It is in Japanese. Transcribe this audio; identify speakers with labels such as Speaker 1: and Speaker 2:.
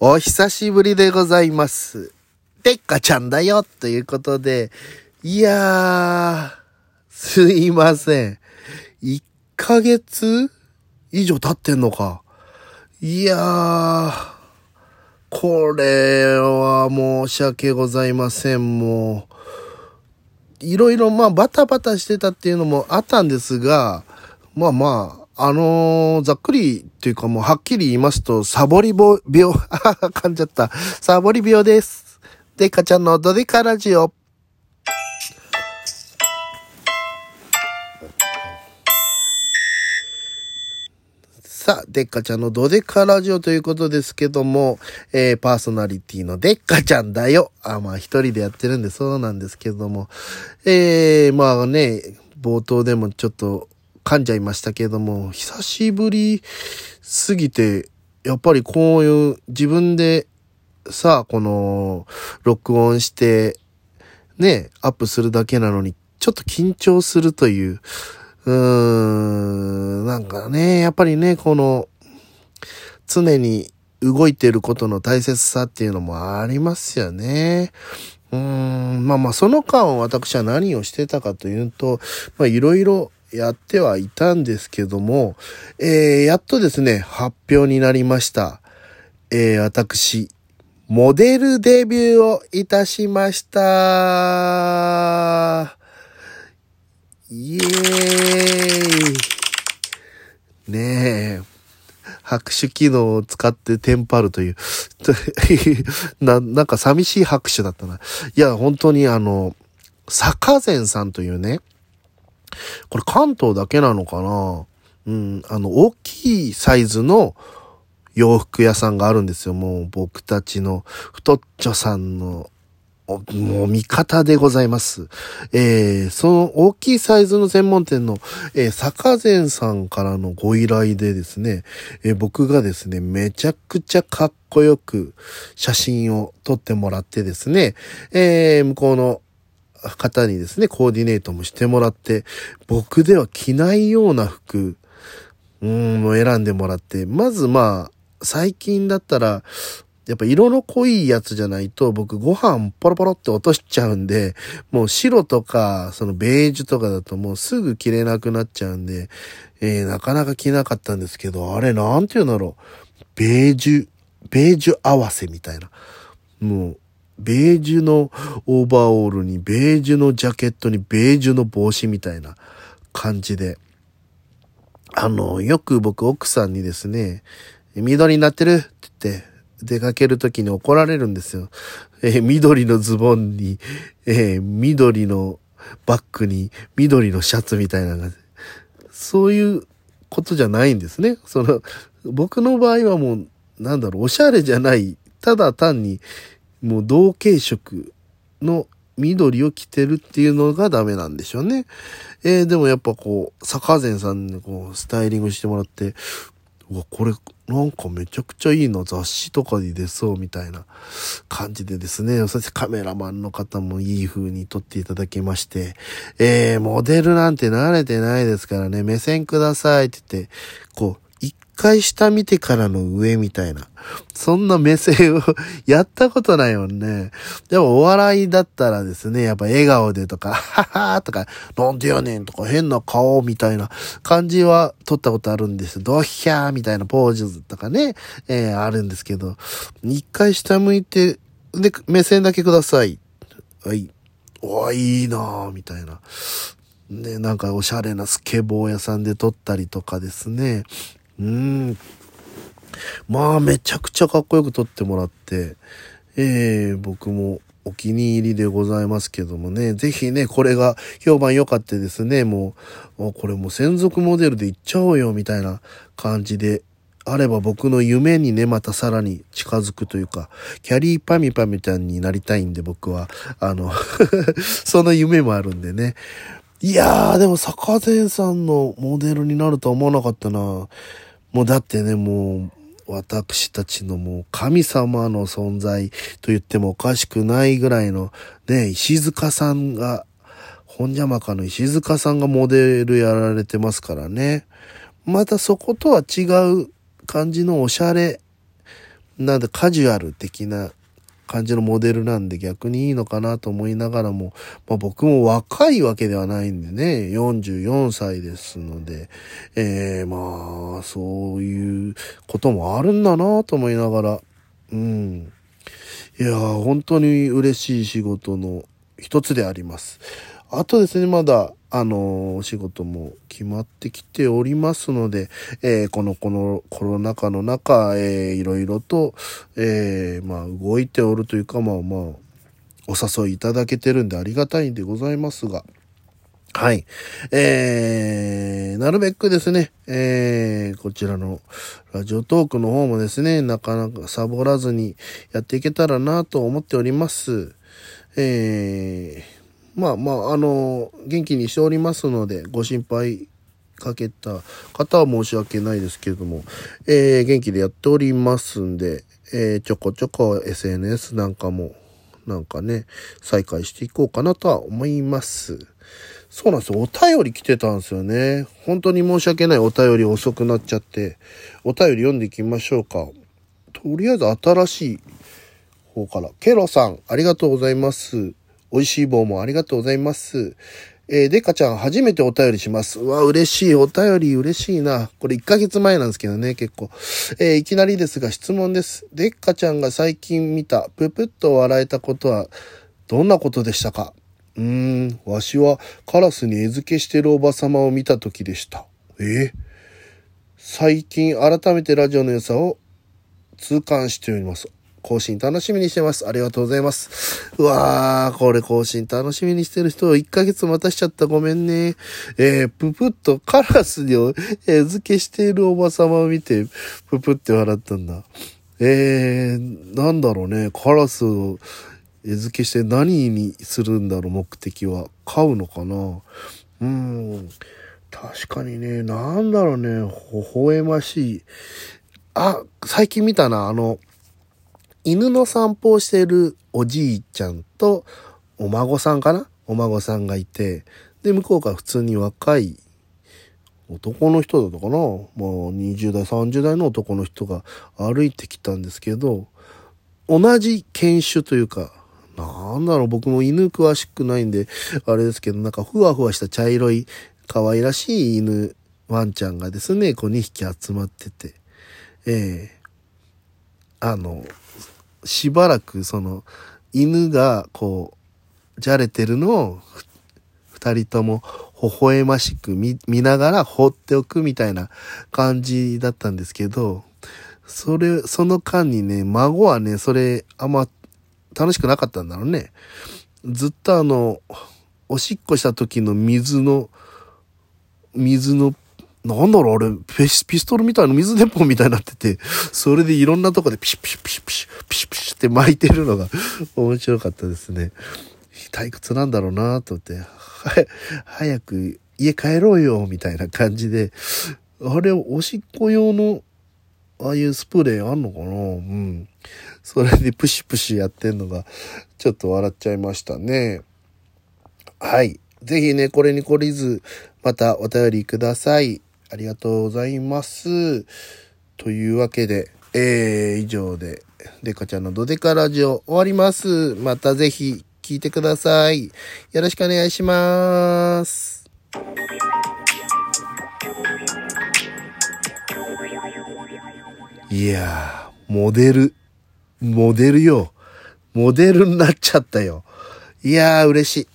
Speaker 1: お久しぶりでございます。てっかちゃんだよということで、いやー、すいません。1ヶ月以上経ってんのか。いやー、これは申し訳ございません。もう、いろいろまあバタバタしてたっていうのもあったんですが、まあまあ、あのーざっくりっていうかもうはっきり言いますと、サボりぼ病、あ噛んじゃった。サボり病です。でっかちゃんのドデカラジオ。さあ、でっかちゃんのドデカラジオということですけども、えー、パーソナリティのでっかちゃんだよ。あ、まあ一人でやってるんでそうなんですけども、えー、まあね、冒頭でもちょっと噛んじゃいましたけれども、久しぶりすぎて、やっぱりこういう自分でさ、この、録音して、ね、アップするだけなのに、ちょっと緊張するという、うーん、なんかね、やっぱりね、この、常に動いてることの大切さっていうのもありますよね。うーん、まあまあ、その間私は何をしてたかというと、まあいろいろやってはいたんですけども、えー、やっとですね、発表になりました。えー、私、モデルデビューをいたしました。イエーイ。ねえ。拍手機能を使ってテンパるという、な、なんか寂しい拍手だったな。いや、本当にあの、坂前さんというね、これ関東だけなのかな？うん、あの、大きいサイズの洋服屋さんがあるんですよ。もう僕たちの太っちょさんの、もう味方でございます。えー、その大きいサイズの専門店の、えー、坂前さんからのご依頼でですね、えー僕がですね、めちゃくちゃかっこよく写真を撮ってもらってですね、えー向こうの方にですね、コーディネートもしてもらって、僕では着ないような服、うん、を選んでもらって、まずまあ、最近だったら、やっぱ色の濃いやつじゃないと僕ご飯ポロポロって落としちゃうんで、もう白とか、そのベージュとかだともうすぐ着れなくなっちゃうんで、えーなかなか着なかったんですけど、あれなんて言うんだろう。ベージュ、ベージュ合わせみたいな。もう、ベージュのオーバーオールに、ベージュのジャケットに、ベージュの帽子みたいな感じで。あの、よく僕奥さんにですね、緑になってるって言って、出かけるときに怒られるんですよ。えー緑のズボンに、えー緑のバッグに、緑のシャツみたいなのが、そういうことじゃないんですね。その、僕の場合はもう、なんだろう、おしゃれじゃない、ただ単に、もう同系色の緑を着てるっていうのがダメなんでしょうね。えーでもやっぱこう、坂前さんにこう、スタイリングしてもらって、うわ、これ、なんかめちゃくちゃいいな、雑誌とかに出そうみたいな感じでですね、そしてカメラマンの方もいい風に撮っていただきまして、えー、モデルなんて慣れてないですからね、目線くださいって言って、こう、回下見てからの上みたいな、そんな目線を やったことないもんね。でもお笑いだったらですね、やっぱ笑顔でとか、ははーとか、なんでやねんとか変な顔みたいな感じは撮ったことあるんです。ドッヒャーみたいなポーズとかね、えーあるんですけど、一回下向いて、で、目線だけください。はい。おいいなーみたいな。ね、なんかおしゃれなスケボー屋さんで撮ったりとかですね。うん。まあ、めちゃくちゃかっこよく撮ってもらって、えー、僕もお気に入りでございますけどもね、ぜひね、これが評判良かってですね、もう、これもう専属モデルで行っちゃおうよ、みたいな感じで、あれば僕の夢にね、またさらに近づくというか、キャリーパミパミちゃんになりたいんで、僕は。あの、その夢もあるんでね。いやー、でも坂前さんのモデルになるとは思わなかったな。もうだってね、もう、私たちのもう神様の存在と言ってもおかしくないぐらいのね、石塚さんが、本邪魔かの石塚さんがモデルやられてますからね。またそことは違う感じのおしゃれなんでカジュアル的な感じのモデルなんで逆にいいのかなと思いながらも、まあ僕も若いわけではないんでね、44歳ですので、えー、まあ、そういうこともあるんだなと思いながら、うん。いや本当に嬉しい仕事の一つであります。あとですね、まだ、あの、お仕事も決まってきておりますので、えー、この、このコロナ禍の中、えー、いろいろと、えー、まあ、動いておるというか、まあまあ、お誘いいただけてるんでありがたいんでございますが、はい。えー、なるべくですね、えー、こちらのラジオトークの方もですね、なかなかサボらずにやっていけたらなと思っております。えー、まあまあ、あの、元気にしておりますので、ご心配かけた方は申し訳ないですけれども、えー、元気でやっておりますんで、えー、ちょこちょこ SNS なんかも、なんかね、再開していこうかなとは思います。そうなんですよ。お便り来てたんですよね。本当に申し訳ないお便り遅くなっちゃって、お便り読んでいきましょうか。とりあえず新しい方から。ケロさん、ありがとうございます。美味しい棒もありがとうございます。えー、デカちゃん初めてお便りします。うわ、嬉しい。お便り嬉しいな。これ1ヶ月前なんですけどね、結構。えー、いきなりですが質問です。デッカちゃんが最近見た、ぷぷっと笑えたことは、どんなことでしたか？うーん、わしはカラスに餌付けしてるおばさまを見た時でした。えー、最近改めてラジオの良さを痛感しております。更新楽しみにしてます。ありがとうございます。うわー、これ更新楽しみにしてる人を1ヶ月待たしちゃったごめんね。えー、ぷぷっとカラスに餌付けしているおばさまを見て、ぷぷって笑ったんだ。えー、なんだろうね。カラスを餌付けして何にするんだろう、目的は。飼うのかなうん。確かにね、なんだろうね、微笑ましい。あ、最近見たな、あの、犬の散歩をしているおじいちゃんとお孫さんかな？お孫さんがいて、で、向こうから普通に若い男の人だったかな？もう20代、30代の男の人が歩いてきたんですけど、同じ犬種というか、なんだろう、僕も犬詳しくないんで、あれですけど、なんかふわふわした茶色い可愛らしい犬、ワンちゃんがですね、こう2匹集まってて、ええー、あの、しばらくその犬がこうじゃれてるのを二人とも微笑ましく見ながら放っておくみたいな感じだったんですけど、それ、その間にね、孫はね、それあんま楽しくなかったんだろうね。ずっとあの、おしっこした時の水の、水のなんだろうあれ、ピストルみたいな水鉄砲みたいになってて、それでいろんなとこでピシュピシュピシュピシって巻いてるのが面白かったですね。退屈なんだろうなと思って、は、早く家帰ろうよ、みたいな感じで、あれ、おしっこ用の、ああいうスプレーあんのかな？うん。それでプシプシやってんのが、ちょっと笑っちゃいましたね。はい。ぜひね、これに懲りず、またお便りください。ありがとうございます。というわけで、えー、以上で、デカちゃんのドデカラジオ終わります。またぜひ聞いてください。よろしくお願いします。いやー、モデル、モデルよ。モデルになっちゃったよ。いやー、嬉しい。